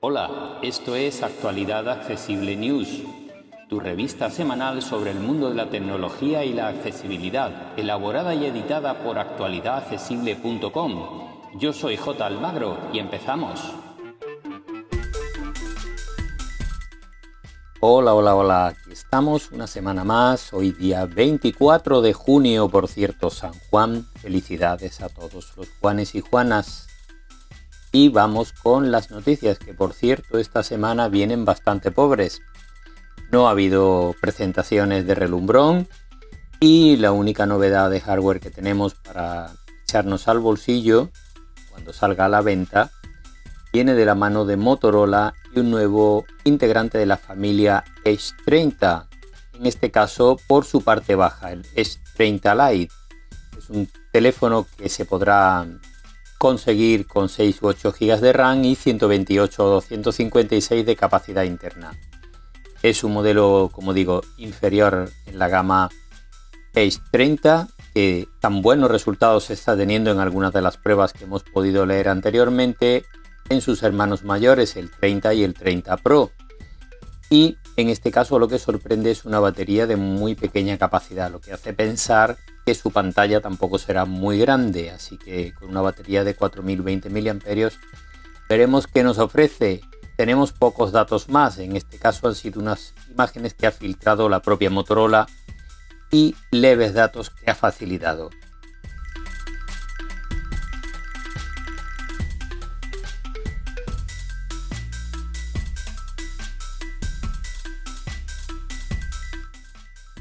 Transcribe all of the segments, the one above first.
Hola, esto es Actualidad Accesible News, tu revista semanal sobre el mundo de la tecnología y la accesibilidad, elaborada y editada por actualidadaccesible.com. Yo soy J. Almagro y empezamos. Hola, hola, hola, aquí estamos una semana más, hoy día 24 de junio, por cierto, San Juan. Felicidades a todos los Juanes y Juanas. Y vamos con las noticias, que por cierto esta semana vienen bastante pobres. No ha habido presentaciones de relumbrón y la única novedad de hardware que tenemos para echarnos al bolsillo cuando salga a la venta viene de la mano de Motorola un nuevo integrante de la familia S30. En este caso por su parte baja, el S30 Lite. Es un teléfono que se podrá conseguir con 6 u 8 GB de RAM y 128 o 256 de capacidad interna. Es un modelo, como digo, inferior en la gama Ace 30, que tan buenos resultados está teniendo en algunas de las pruebas que hemos podido leer anteriormente en sus hermanos mayores, el 30 y el 30 Pro. Y en este caso lo que sorprende es una batería de muy pequeña capacidad, lo que hace pensar que su pantalla tampoco será muy grande, así que con una batería de 4020 mAh veremos qué nos ofrece. Tenemos pocos datos más, en este caso han sido unas imágenes que ha filtrado la propia Motorola y leves datos que ha facilitado.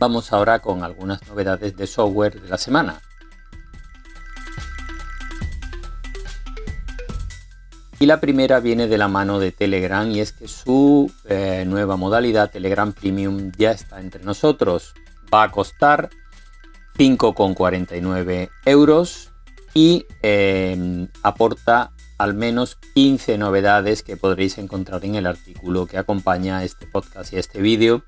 Vamos ahora con algunas novedades de software de la semana. Y la primera viene de la mano de Telegram y es que su eh, nueva modalidad Telegram Premium ya está entre nosotros. Va a costar 5,49 euros y eh, aporta al menos 15 novedades que podréis encontrar en el artículo que acompaña este podcast y este vídeo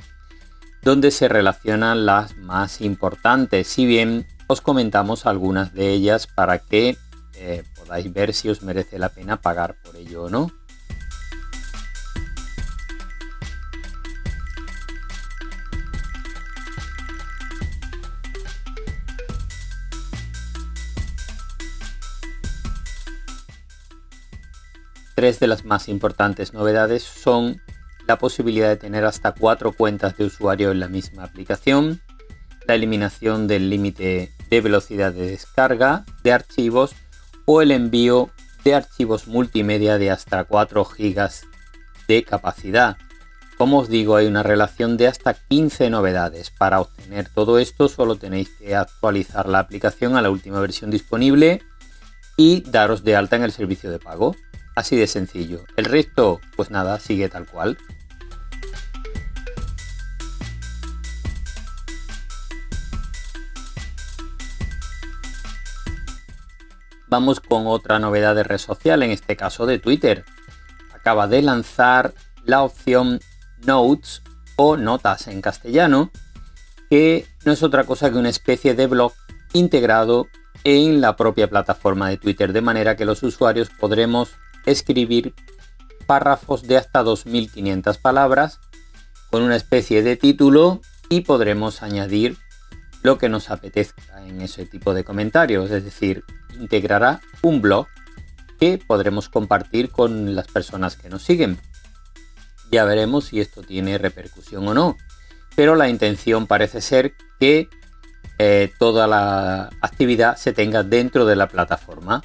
donde se relacionan las más importantes, si bien os comentamos algunas de ellas para que eh, podáis ver si os merece la pena pagar por ello o no. Tres de las más importantes novedades son la posibilidad de tener hasta cuatro cuentas de usuario en la misma aplicación, la eliminación del límite de velocidad de descarga de archivos o el envío de archivos multimedia de hasta 4 GB de capacidad. Como os digo, hay una relación de hasta 15 novedades. Para obtener todo esto solo tenéis que actualizar la aplicación a la última versión disponible y daros de alta en el servicio de pago. Así de sencillo. El resto, pues nada, sigue tal cual. Con otra novedad de red social, en este caso de Twitter. Acaba de lanzar la opción Notes o Notas en castellano, que no es otra cosa que una especie de blog integrado en la propia plataforma de Twitter, de manera que los usuarios podremos escribir párrafos de hasta 2500 palabras con una especie de título y podremos añadir lo que nos apetezca en ese tipo de comentarios, es decir, integrará un blog que podremos compartir con las personas que nos siguen. Ya veremos si esto tiene repercusión o no, pero la intención parece ser que eh, toda la actividad se tenga dentro de la plataforma.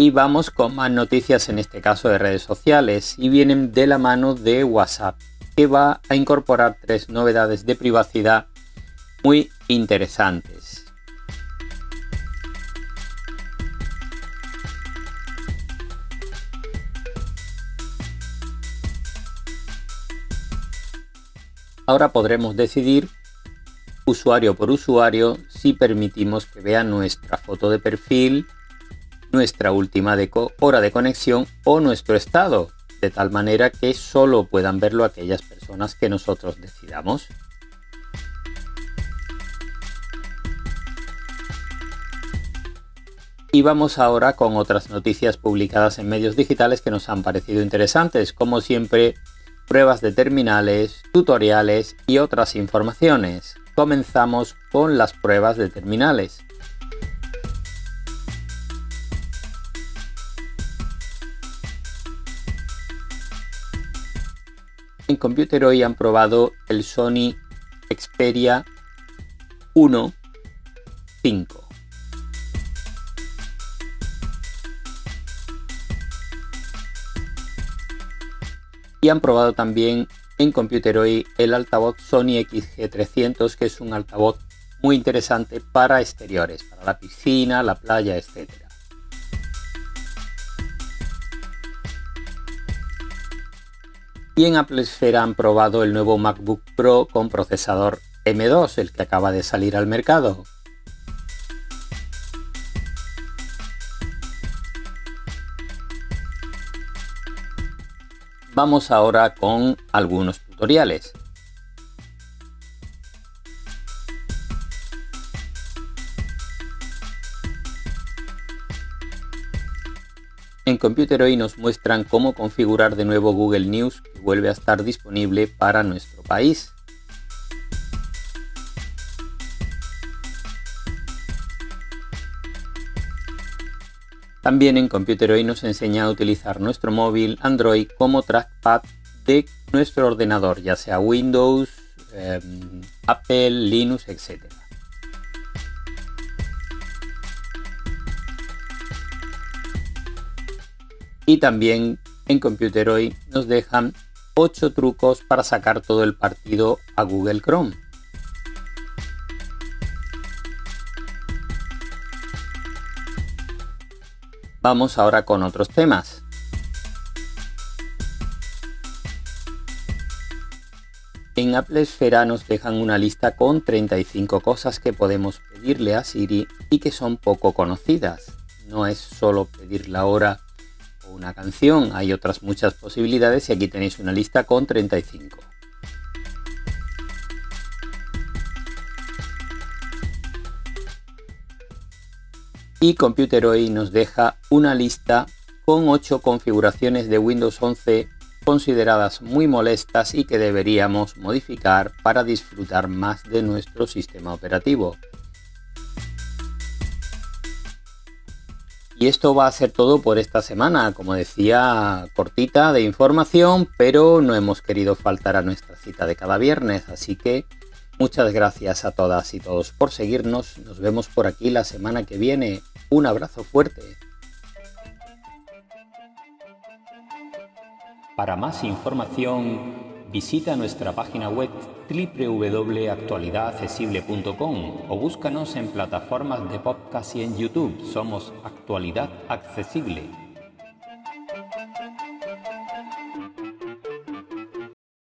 Y vamos con más noticias en este caso de redes sociales y vienen de la mano de WhatsApp, que va a incorporar tres novedades de privacidad muy interesantes. Ahora podremos decidir usuario por usuario si permitimos que vea nuestra foto de perfil, nuestra última hora de conexión o nuestro estado. de tal manera que solo puedan verlo aquellas personas que nosotros decidamos. Y vamos ahora con otras noticias publicadas en medios digitales que nos han parecido interesantes, como siempre, pruebas de terminales, tutoriales y otras informaciones. Comenzamos con las pruebas de terminales. En Computer hoy han probado el Sony Xperia 1 5. Y han probado también en Computer hoy el altavoz Sony XG300, que es un altavoz muy interesante para exteriores, para la piscina, la playa, etc. Y en Apple han probado el nuevo MacBook Pro con procesador M2, el que acaba de salir al mercado. Vamos ahora con algunos tutoriales. En Computer hoy nos muestran cómo configurar de nuevo Google News que vuelve a estar disponible para nuestro país. También en Computer hoy nos enseña a utilizar nuestro móvil Android como trackpad de nuestro ordenador, ya sea Windows, em, Apple, Linux, etc. Y también en Computer hoy nos dejan 8 trucos para sacar todo el partido a Google Chrome. Vamos ahora con otros temas. En Apple Esfera nos dejan una lista con 35 cosas que podemos pedirle a Siri y que son poco conocidas. No es solo pedir la hora una canción. Hay otras muchas posibilidades y aquí tenéis una lista con 35. Y Computer hoy nos deja una lista con 8 configuraciones de Windows 11 consideradas muy molestas y que deberíamos modificar para disfrutar más de nuestro sistema operativo. Y esto va a ser todo por esta semana, como decía, cortita de información, pero no hemos querido faltar a nuestra cita de cada viernes, así que muchas gracias a todas y todos por seguirnos, nos vemos por aquí la semana que viene, un abrazo fuerte. Para más información, visita nuestra página web www.actualidadaccesible.com o búscanos en plataformas de podcast y en YouTube. Somos Actualidad Accesible.